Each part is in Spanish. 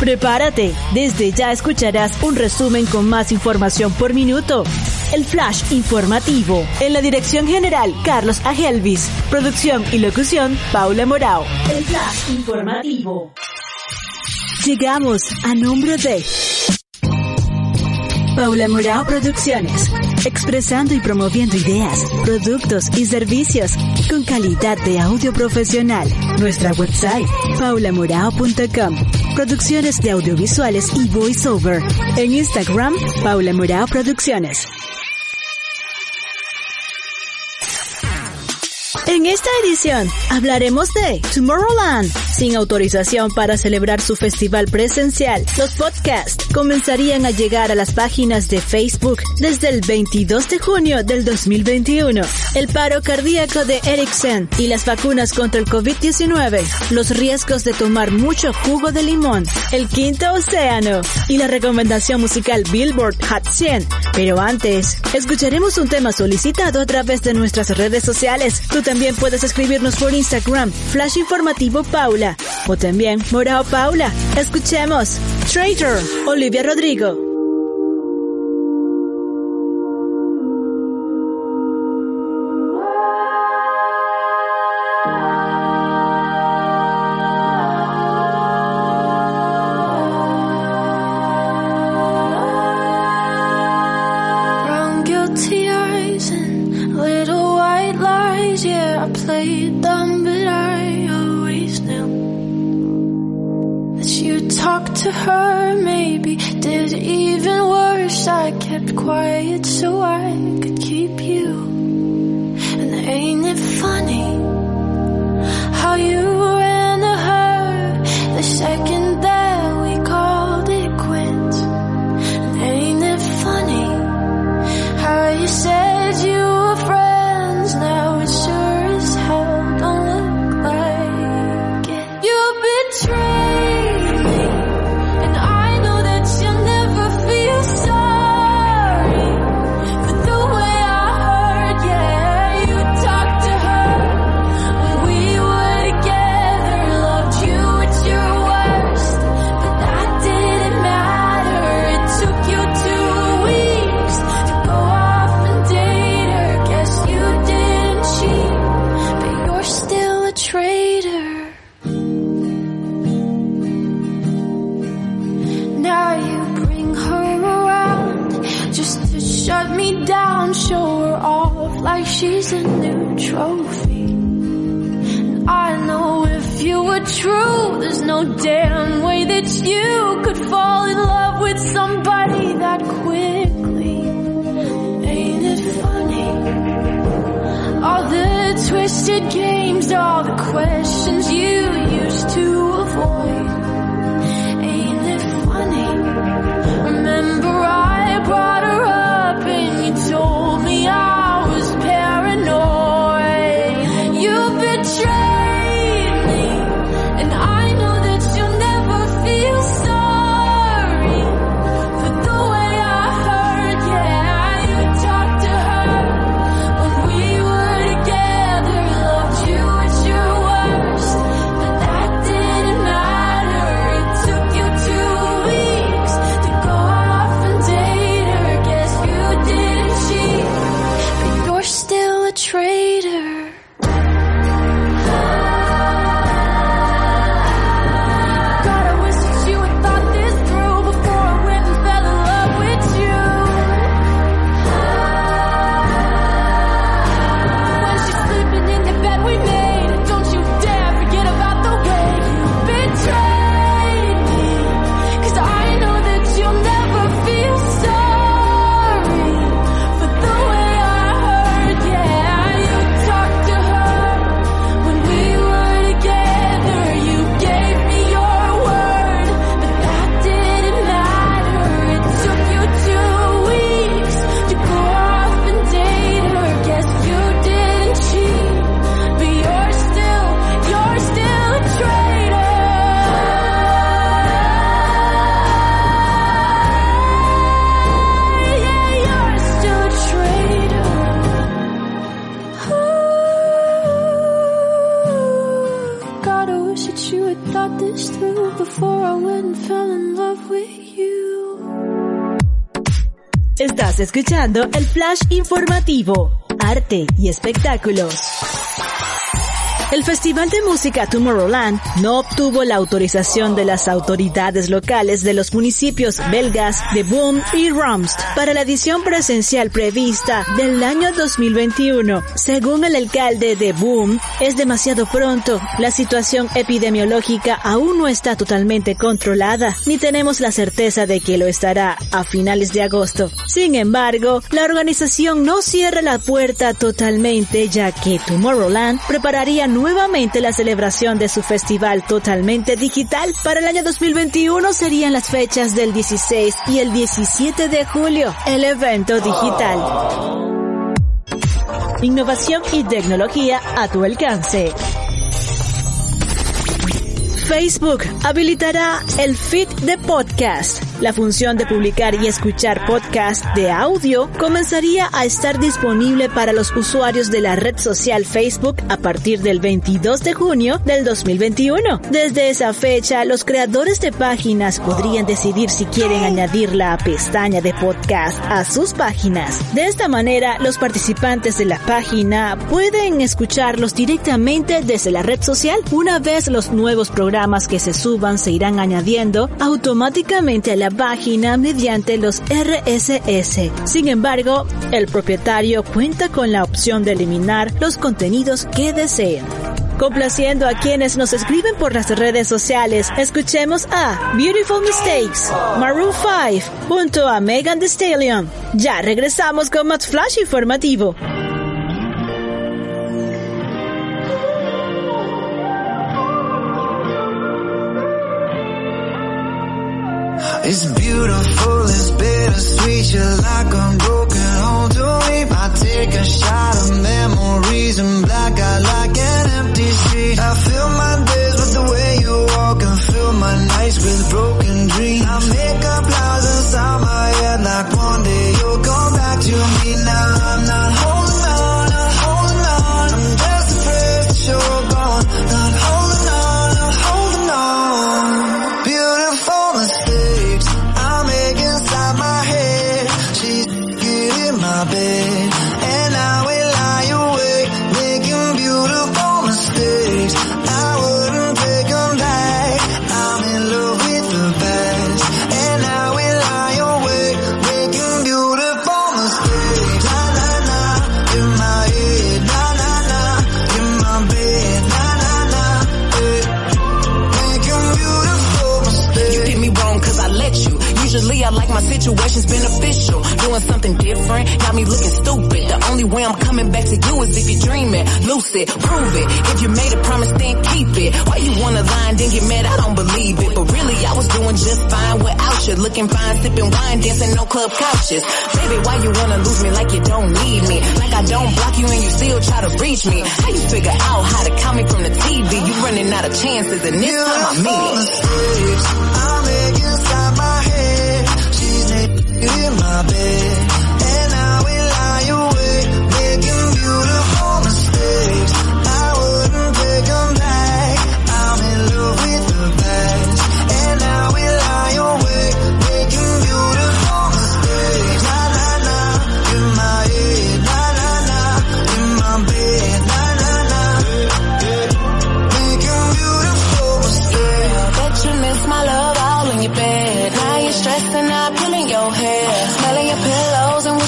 Prepárate, desde ya escucharás un resumen con más información por minuto. El Flash Informativo. En la dirección general, Carlos Agelvis. Producción y locución, Paula Morao. El Flash Informativo. Llegamos a nombre de Paula Morao Producciones, expresando y promoviendo ideas, productos y servicios con calidad de audio profesional. Nuestra website, paulamorao.com. Producciones de audiovisuales y voiceover. En Instagram, Paula Morao Producciones. En esta edición hablaremos de Tomorrowland, sin autorización para celebrar su festival presencial. Los podcasts comenzarían a llegar a las páginas de Facebook desde el 22 de junio del 2021. El paro cardíaco de Ericsson y las vacunas contra el COVID-19. Los riesgos de tomar mucho jugo de limón. El quinto océano y la recomendación musical Billboard Hot 100. Pero antes, escucharemos un tema solicitado a través de nuestras redes sociales. También puedes escribirnos por Instagram, Flash Informativo Paula, o también Morao Paula. Escuchemos Traitor, Olivia Rodrigo. dare escuchando el flash informativo, arte y espectáculos. El Festival de Música Tomorrowland no obtuvo la autorización de las autoridades locales de los municipios belgas de Boom y Romst para la edición presencial prevista del año 2021. Según el alcalde de Boom, es demasiado pronto. La situación epidemiológica aún no está totalmente controlada, ni tenemos la certeza de que lo estará a finales de agosto. Sin embargo, la organización no cierra la puerta totalmente ya que Tomorrowland prepararía nuevamente la celebración de su festival totalmente digital. Para el año 2021 serían las fechas del 16 y el 17 de julio, el evento digital. Innovación y tecnología a tu alcance. Facebook habilitará el feed de podcast. La función de publicar y escuchar podcast de audio comenzaría a estar disponible para los usuarios de la red social Facebook a partir del 22 de junio del 2021. Desde esa fecha, los creadores de páginas podrían decidir si quieren añadir la pestaña de podcast a sus páginas. De esta manera, los participantes de la página pueden escucharlos directamente desde la red social. Una vez los nuevos programas que se suban se irán añadiendo automáticamente a la página mediante los RSS. Sin embargo, el propietario cuenta con la opción de eliminar los contenidos que deseen. Complaciendo a quienes nos escriben por las redes sociales, escuchemos a Beautiful Mistakes, Maroon 5, junto a Megan Thee Stallion. Ya regresamos con más flash informativo. It's beautiful, it's bittersweet, you're like a broken I'm coming back to you is if you're dreaming. Lucid, prove it. If you made a promise, then keep it. Why you wanna lie and then get mad? I don't believe it. But really, I was doing just fine without you. Looking fine, sipping wine, dancing no club couches. Baby, why you wanna lose me like you don't need me? Like I don't block you and you still try to reach me. How you figure out how to call me from the TV? You running out of chances and this time I mean it. mistakes I make inside my head. She's naked in my bed,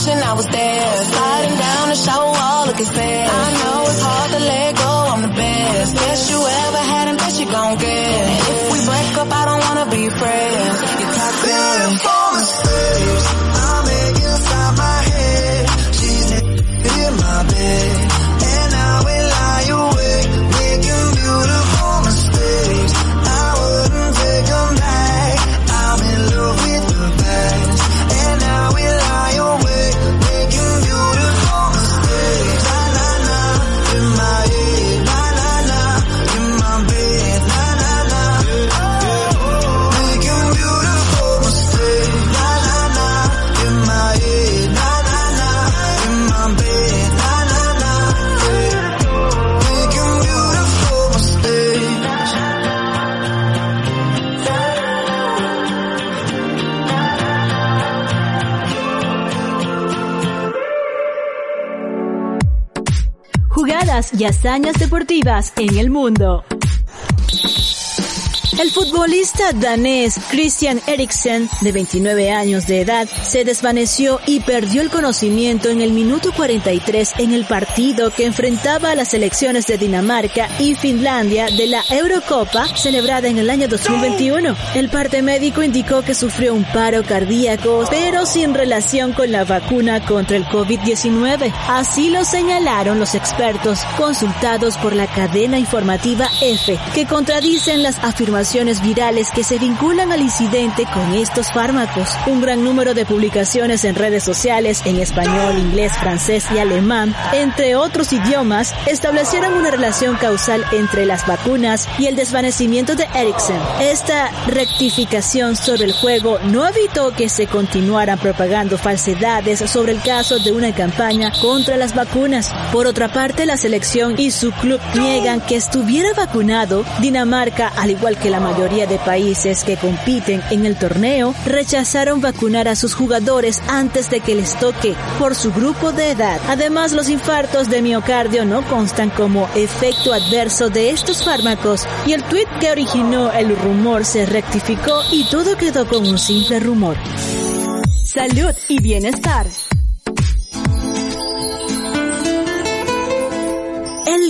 I was there. Sliding down the shower wall, looking sad. I know y hazañas deportivas en el mundo. El futbolista danés Christian Eriksen, de 29 años de edad, se desvaneció y perdió el conocimiento en el minuto 43 en el partido que enfrentaba a las selecciones de Dinamarca y Finlandia de la Eurocopa celebrada en el año 2021. El parte médico indicó que sufrió un paro cardíaco, pero sin relación con la vacuna contra el COVID-19. Así lo señalaron los expertos consultados por la cadena informativa EFE, que contradicen las afirmaciones virales que se vinculan al incidente con estos fármacos. Un gran número de publicaciones en redes sociales en español, inglés, francés y alemán, entre otros idiomas, establecieron una relación causal entre las vacunas y el desvanecimiento de Ericsson. Esta rectificación sobre el juego no evitó que se continuaran propagando falsedades sobre el caso de una campaña contra las vacunas. Por otra parte, la selección y su club niegan que estuviera vacunado. Dinamarca, al igual que la mayoría de países que compiten en el torneo rechazaron vacunar a sus jugadores antes de que les toque por su grupo de edad. Además, los infartos de miocardio no constan como efecto adverso de estos fármacos y el tweet que originó el rumor se rectificó y todo quedó con un simple rumor. Salud y bienestar.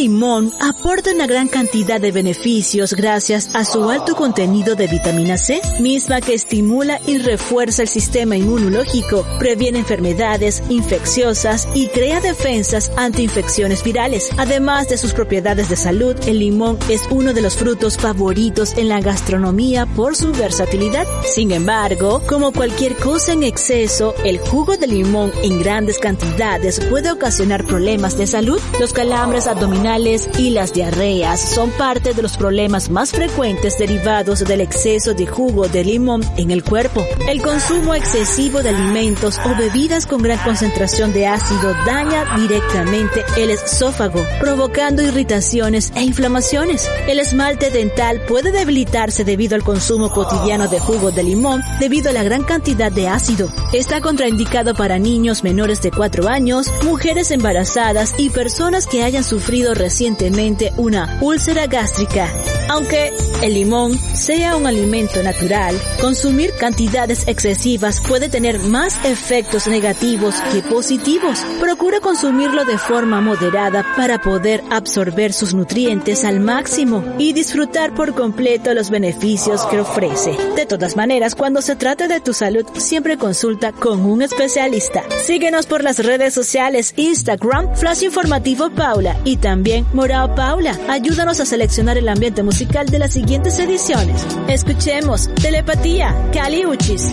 Limón aporta una gran cantidad de beneficios gracias a su alto contenido de vitamina C, misma que estimula y refuerza el sistema inmunológico, previene enfermedades infecciosas y crea defensas ante infecciones virales. Además de sus propiedades de salud, el limón es uno de los frutos favoritos en la gastronomía por su versatilidad. Sin embargo, como cualquier cosa en exceso, el jugo de limón en grandes cantidades puede ocasionar problemas de salud. Los calambres abdominales y las diarreas son parte de los problemas más frecuentes derivados del exceso de jugo de limón en el cuerpo. El consumo excesivo de alimentos o bebidas con gran concentración de ácido daña directamente el esófago, provocando irritaciones e inflamaciones. El esmalte dental puede debilitarse debido al consumo cotidiano de jugo de limón debido a la gran cantidad de ácido. Está contraindicado para niños menores de 4 años, mujeres embarazadas y personas que hayan sufrido recientemente una úlcera gástrica. Aunque el limón sea un alimento natural, consumir cantidades excesivas puede tener más efectos negativos que positivos. Procura consumirlo de forma moderada para poder absorber sus nutrientes al máximo y disfrutar por completo los beneficios que ofrece. De todas maneras, cuando se trata de tu salud, siempre consulta con un especialista. Síguenos por las redes sociales Instagram, Flash Informativo Paula y también Morao Paula. Ayúdanos a seleccionar el ambiente musical de las siguientes ediciones. Escuchemos Telepatía, Cali Uchis.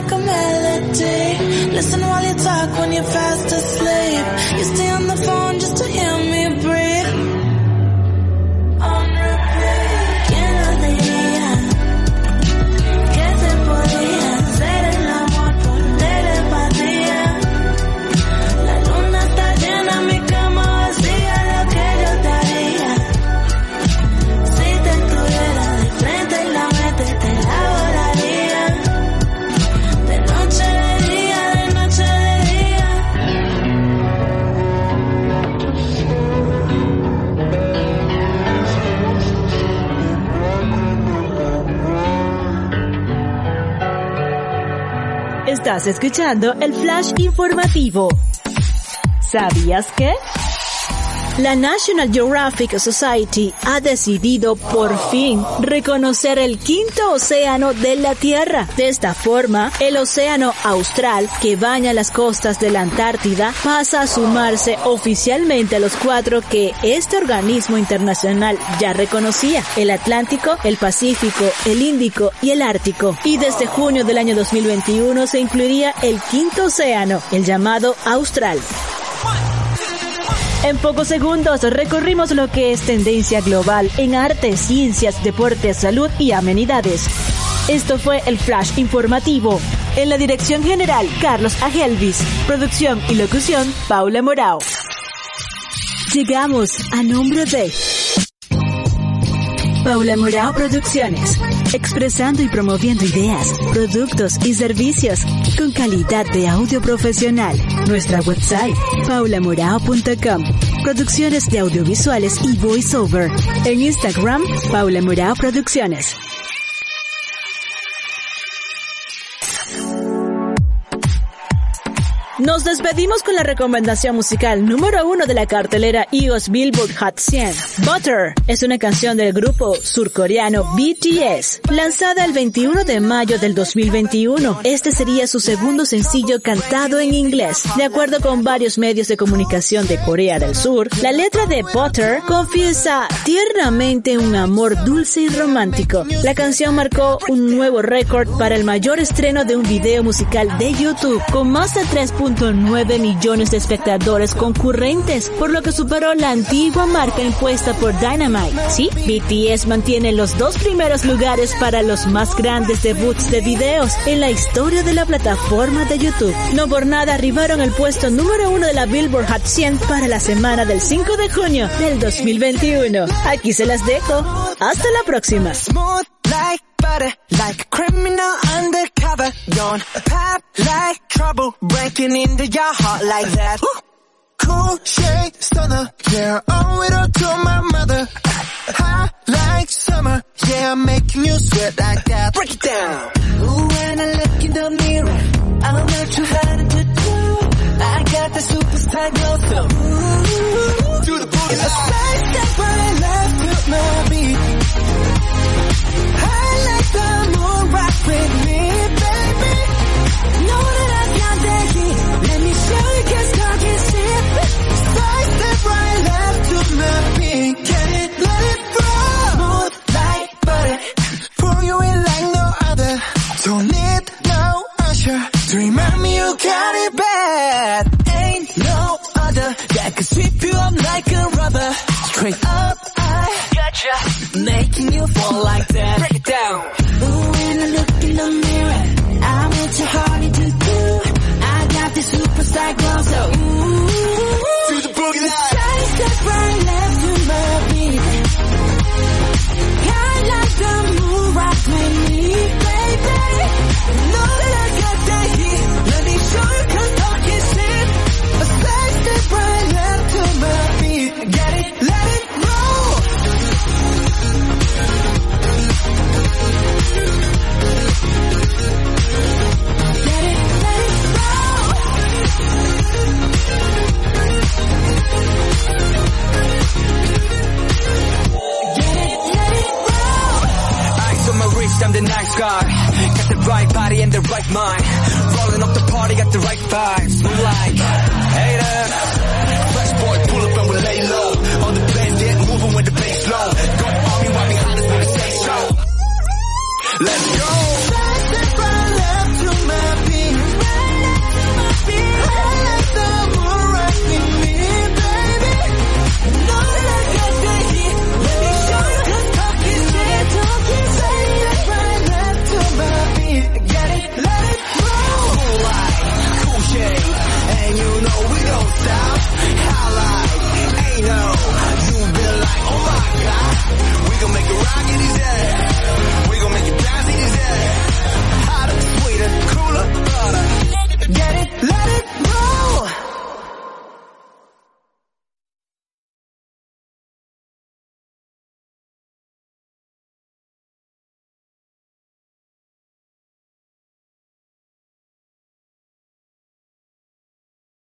like a melody. Listen while you talk when you're fast asleep. Estás escuchando el flash informativo. ¿Sabías que? La National Geographic Society ha decidido por fin reconocer el quinto océano de la Tierra. De esta forma, el océano austral que baña las costas de la Antártida pasa a sumarse oficialmente a los cuatro que este organismo internacional ya reconocía, el Atlántico, el Pacífico, el Índico y el Ártico. Y desde junio del año 2021 se incluiría el quinto océano, el llamado austral. En pocos segundos recorrimos lo que es tendencia global en arte, ciencias, deportes, salud y amenidades. Esto fue el Flash Informativo. En la dirección general, Carlos Agelvis. Producción y locución, Paula Morao. Llegamos a nombre de Paula Morao Producciones, expresando y promoviendo ideas, productos y servicios con calidad de audio profesional. Nuestra website, paulamorao.com. Producciones de audiovisuales y voiceover. En Instagram, Paula Morao Producciones. Nos despedimos con la recomendación musical número uno de la cartelera iOS Billboard Hot 100. Butter es una canción del grupo surcoreano BTS, lanzada el 21 de mayo del 2021. Este sería su segundo sencillo cantado en inglés. De acuerdo con varios medios de comunicación de Corea del Sur, la letra de Butter confiesa tiernamente un amor dulce y romántico. La canción marcó un nuevo récord para el mayor estreno de un video musical de YouTube, con más de 3. 9 millones de espectadores concurrentes, por lo que superó la antigua marca impuesta por Dynamite. Sí, BTS mantiene los dos primeros lugares para los más grandes debuts de videos en la historia de la plataforma de YouTube. No por nada arribaron al puesto número uno de la Billboard Hot 100 para la semana del 5 de junio del 2021. Aquí se las dejo. Hasta la próxima. Like a criminal undercover. Don't pop like trouble breaking into your heart like that. Cool shade stunner, yeah, owe it all to my mother. Hot like summer, yeah, I'm making you sweat like that. Break it down. Straight up, I gotcha. Making you fall like that. Break it down. Ooh, when I look in the mirror, I'm what you hard in their right mind. Rolling up the party, got the right vibes. We like haters. Fresh boy, pull up and we lay low. On the bass, get moving with the bass low. Go me while behind us when we stay strong. Let's go.